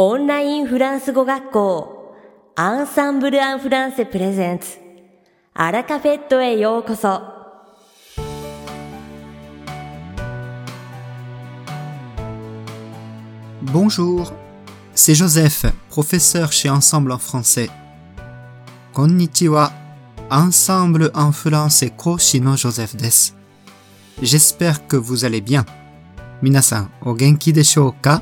オンラインフランス語学校アンサンブル・アン・フランセプレゼンツアラカフェットへようこそ Bonjour, c'est Joseph, professeur chez Ensemble en français. Konnichiwa, Ensemble en français koshi no Joseph desu. J'espère que vous allez bien. Minasan, o genki deshou ka?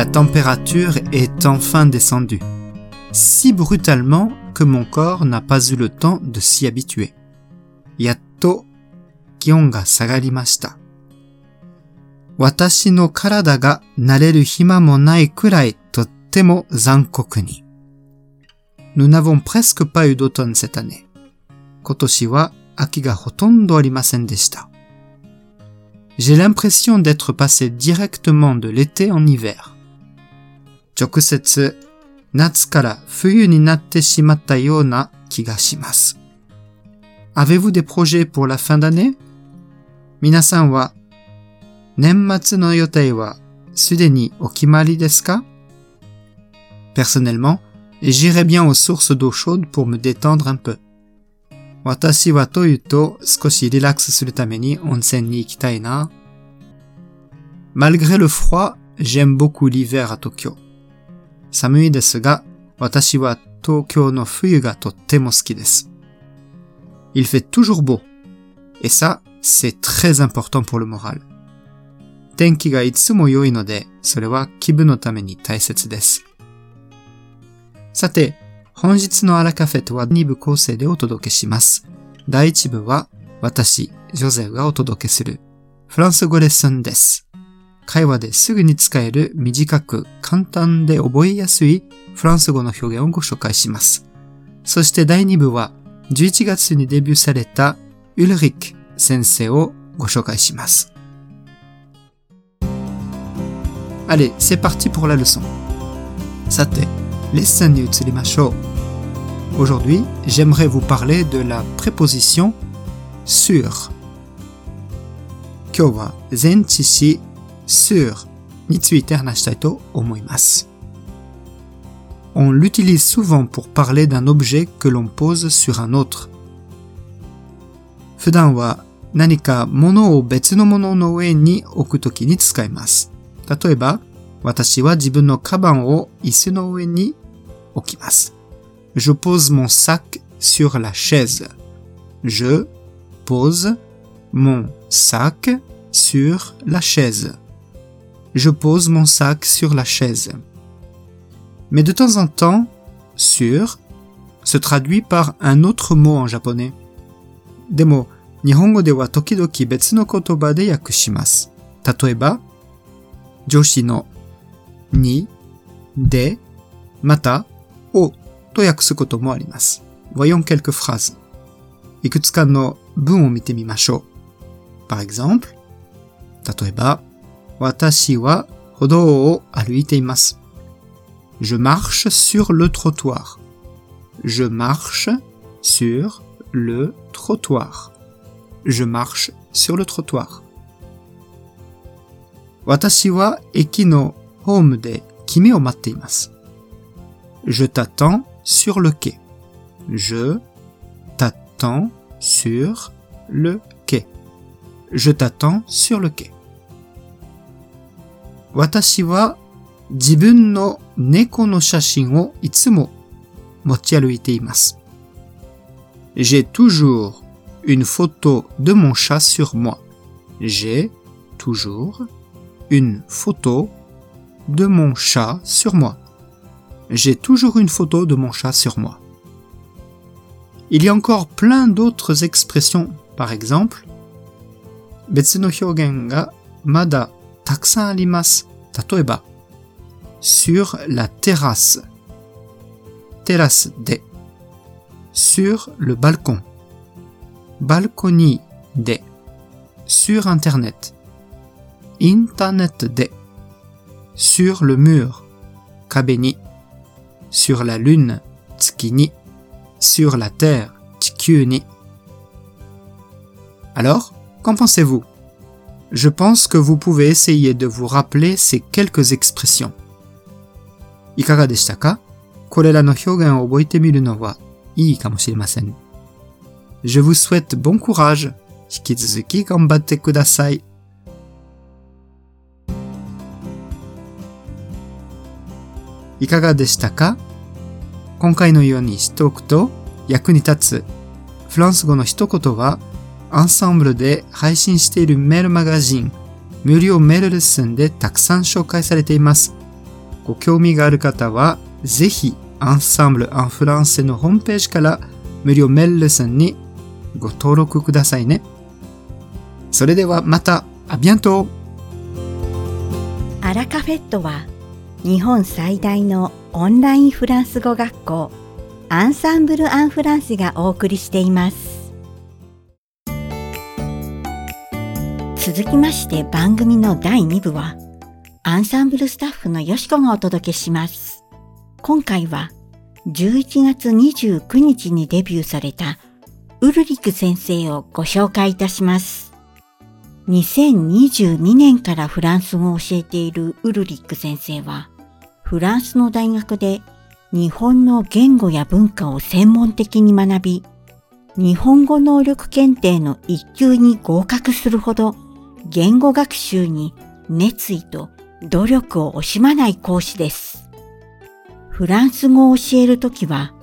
La température est enfin descendue, si brutalement que mon corps n'a pas eu le temps de s'y habituer. Yatto, ga sagarimashita. Watashi no karada ga nareru hima mo nai kurai tottemo zankoku ni. Nous n'avons presque pas eu d'automne cette année. Kotoshi wa aki ga hotondo arimasen. J'ai l'impression d'être passé directement de l'été en hiver. 直接、夏から冬になってしまったような気がします。Avez-vous des projets pour la fin d'année? 皆さんは年末の予定はすでにお決まりですか Personnellement, j'irai bien aux sources d'eau chaude pour me détendre un peu. 私はというと少しリラックスするために温泉に行きたいな。Malgré le froid, j'aime beaucoup l'hiver à Tokyo. 寒いですが、私は東京の冬がとっても好きです。Il fait toujours beau. Et ça, c'est très important pour le moral. 天気がいつも良いので、それは気分のために大切です。さて、本日のアラカフェとは2部構成でお届けします。第1部は、私、ジョゼフがお届けする、フランス語レッスンです。会話ですぐに使える短く簡単で覚えやすいフランス語の表現をご紹介します。そして第2部は、11月にデビューされたウルリック先生をご紹介します。Allez, c'est parti pour la leçon. さて、レッスンに移りましょう。Aujourd'hui, j'aimerais vous parler de la préposition sur. 今日は前置詞 sûr について話したいと思います。On l'utilise souvent pour parler d'un objet que l'on pose sur un autre. Fudanwa nanika mono o betsu no mono no ue ni oku toki ni tsukaimasu. Tatoeba, watashi wa jibun no kaban o no ni okimasu. Je pose mon sac sur la chaise. Je pose mon sac sur la chaise Je pose mon sac sur la chaise. Mais de temps en temps, sur se traduit par un autre mot en japonais. でも、日本語では時々別の言葉で訳します。例えば、助詞のに、で、また、をと訳すこともあります。Voyons quelques phrases. いくつかの文を見てみましょう。Par exemple, 例えば、 Watashi wa hodo o. Je marche sur le trottoir. Je marche sur le trottoir. Je marche sur le trottoir. Watashi wa eki no home. Je t'attends sur le quai. Je t'attends sur le quai. Je t'attends sur le quai. 私は自分の猫の写真をいつも持ち歩いています。J'ai toujours une photo de mon chat sur moi. J'ai toujours une photo de mon chat sur moi. J'ai toujours une photo de mon chat sur moi. Il y a encore plein d'autres expressions. Par exemple, 別の表現がまだ たくさんあります。例えば、sur la terrasse. terrasse で sur le balcon. balcony で sur internet. internet で sur le mur 壁に sur la lune 月に sur la terre 地球に Alors, qu'en pensez-vous Je pense que vous pouvez essayer de vous rappeler ces quelques expressions. いかがでしたかこれらの表現を覚えてみるのはいいかもしれません。Je vous souhaite bon courage. 引き続き頑張ってください。いかがでしたか今回のように知っておくと役に立つフランス語の一言は アンサンブルで配信しているメールマガジン無料メールレッスンでたくさん紹介されています。ご興味がある方はぜひアンサンブル・アン・フランセのホームページから無料メールレッスンにご登録くださいね。それではまた、あビアントアラカフェットは日本最大のオンラインフランス語学校アンサンブル・アン・フランスがお送りしています続きまして番組の第2部はアンサンブルスタッフのよしこがお届けします。今回は11月29日にデビューされたウルリク先生をご紹介いたします。2022年からフランス語を教えているウルリック先生は、フランスの大学で日本の言語や文化を専門的に学び、日本語能力検定の一級に合格するほど言語学習に熱意と努力を惜しまない講師です。フランス語を教えるときは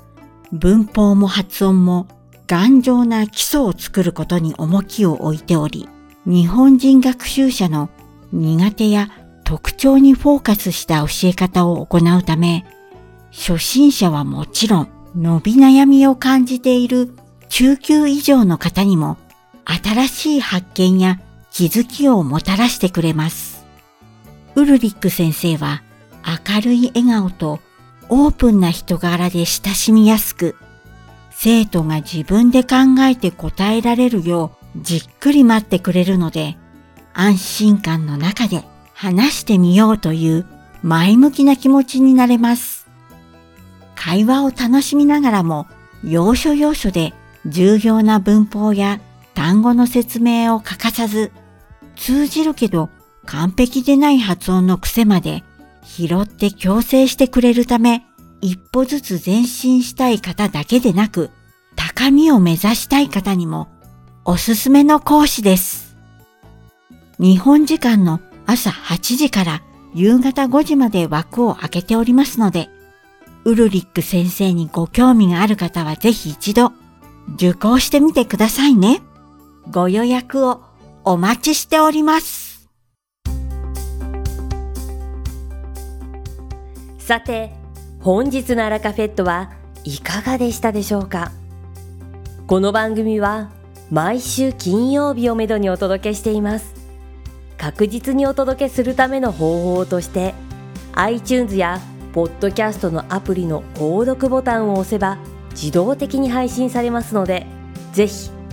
文法も発音も頑丈な基礎を作ることに重きを置いており、日本人学習者の苦手や特徴にフォーカスした教え方を行うため、初心者はもちろん伸び悩みを感じている中級以上の方にも新しい発見や気づきをもたらしてくれます。ウルリック先生は明るい笑顔とオープンな人柄で親しみやすく、生徒が自分で考えて答えられるようじっくり待ってくれるので、安心感の中で話してみようという前向きな気持ちになれます。会話を楽しみながらも、要所要所で重要な文法や単語の説明を欠かさず、通じるけど完璧でない発音の癖まで拾って強制してくれるため、一歩ずつ前進したい方だけでなく、高みを目指したい方にもおすすめの講師です。日本時間の朝8時から夕方5時まで枠を開けておりますので、ウルリック先生にご興味がある方はぜひ一度受講してみてくださいね。ご予約をお待ちしております。さて、本日のアラカフェットはいかがでしたでしょうか？この番組は毎週金曜日をめどにお届けしています確実にお届けするための方法として iTunes やポッドキャストのアプリの購読ボタンを押せば自動的に配信されますのでぜひ